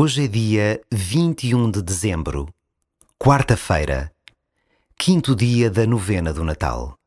Hoje é dia 21 de dezembro, quarta-feira, quinto dia da novena do Natal.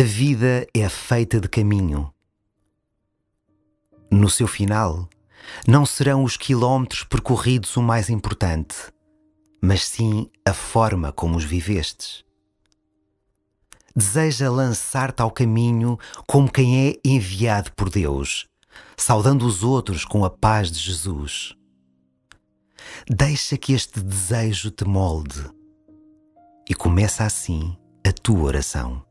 A vida é feita de caminho. No seu final, não serão os quilómetros percorridos o mais importante, mas sim a forma como os vivestes. Deseja lançar-te ao caminho como quem é enviado por Deus, saudando os outros com a paz de Jesus. Deixa que este desejo te molde e começa assim a tua oração.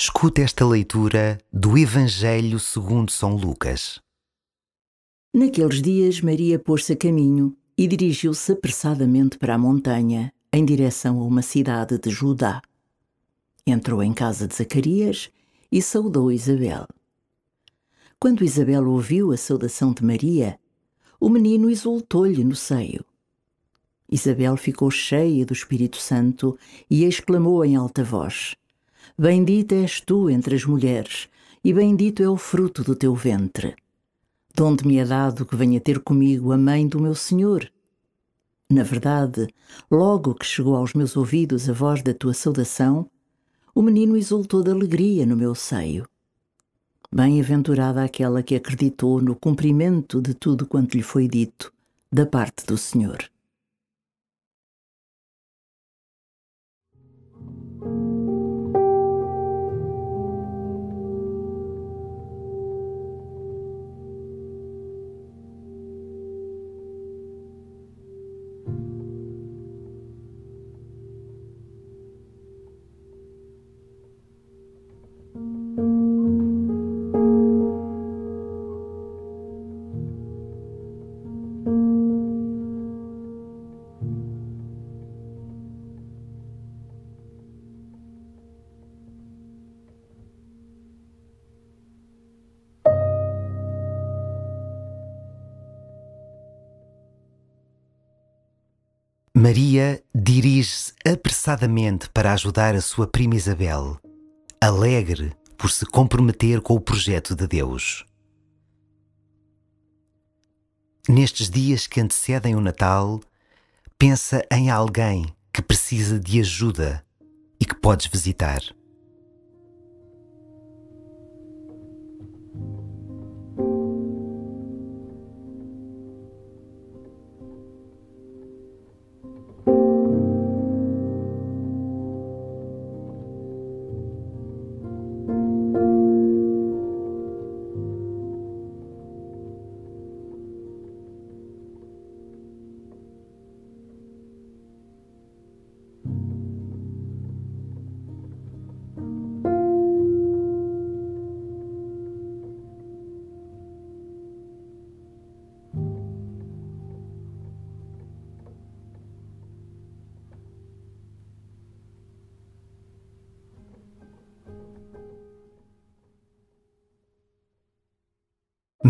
Escuta esta leitura do Evangelho segundo São Lucas. Naqueles dias, Maria pôs-se a caminho e dirigiu-se apressadamente para a montanha, em direção a uma cidade de Judá. Entrou em casa de Zacarias e saudou Isabel. Quando Isabel ouviu a saudação de Maria, o menino exultou-lhe no seio. Isabel ficou cheia do Espírito Santo e exclamou em alta voz: Bendita és tu entre as mulheres, e bendito é o fruto do teu ventre. Donde me é dado que venha ter comigo a mãe do meu Senhor? Na verdade, logo que chegou aos meus ouvidos a voz da tua saudação, o menino exultou de alegria no meu seio. Bem-aventurada aquela que acreditou no cumprimento de tudo quanto lhe foi dito da parte do Senhor. Maria dirige-se apressadamente para ajudar a sua prima Isabel, alegre por se comprometer com o projeto de Deus. Nestes dias que antecedem o Natal, pensa em alguém que precisa de ajuda e que podes visitar.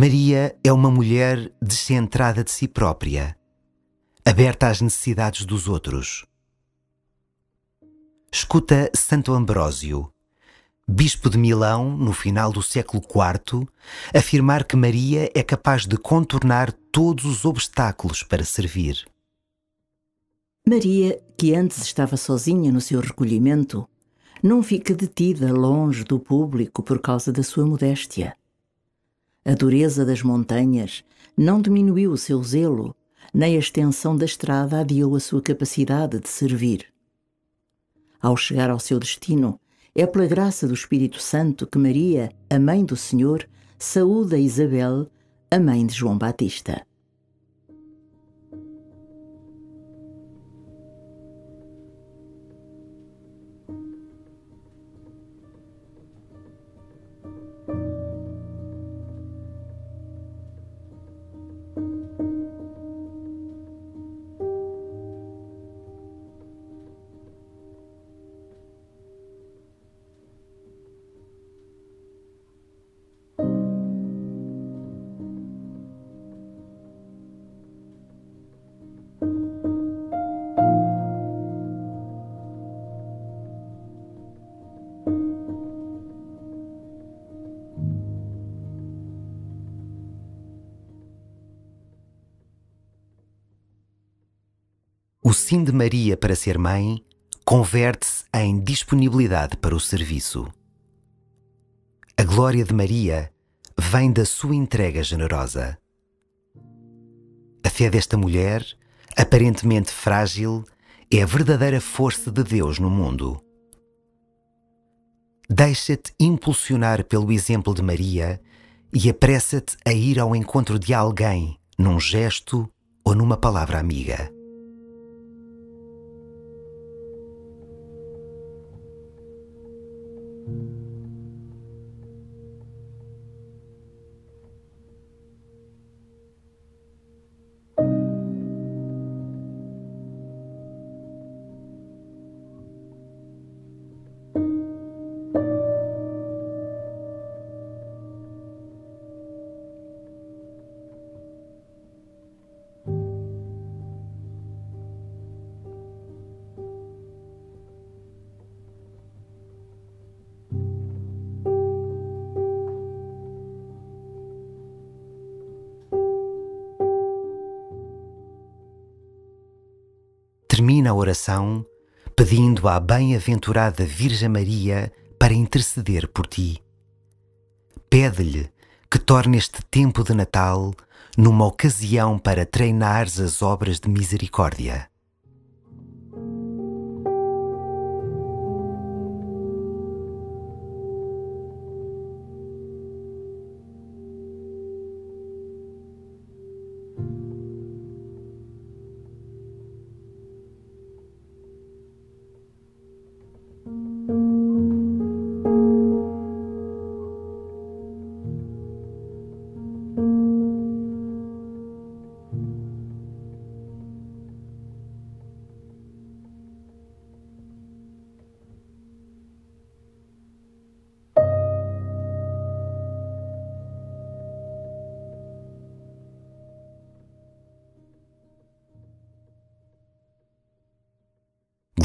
Maria é uma mulher descentrada de si própria, aberta às necessidades dos outros. Escuta Santo Ambrósio, bispo de Milão no final do século IV, afirmar que Maria é capaz de contornar todos os obstáculos para servir. Maria, que antes estava sozinha no seu recolhimento, não fica detida longe do público por causa da sua modéstia. A dureza das montanhas não diminuiu o seu zelo, nem a extensão da estrada adiou a sua capacidade de servir. Ao chegar ao seu destino, é pela graça do Espírito Santo que Maria, a mãe do Senhor, saúda Isabel, a mãe de João Batista. O sim de Maria para ser mãe converte-se em disponibilidade para o serviço. A glória de Maria vem da sua entrega generosa. A fé desta mulher, aparentemente frágil, é a verdadeira força de Deus no mundo. Deixa-te impulsionar pelo exemplo de Maria e apressa-te a ir ao encontro de alguém num gesto ou numa palavra amiga. Termina a oração pedindo à bem-aventurada Virgem Maria para interceder por ti. Pede-lhe que torne este tempo de Natal numa ocasião para treinares as obras de misericórdia.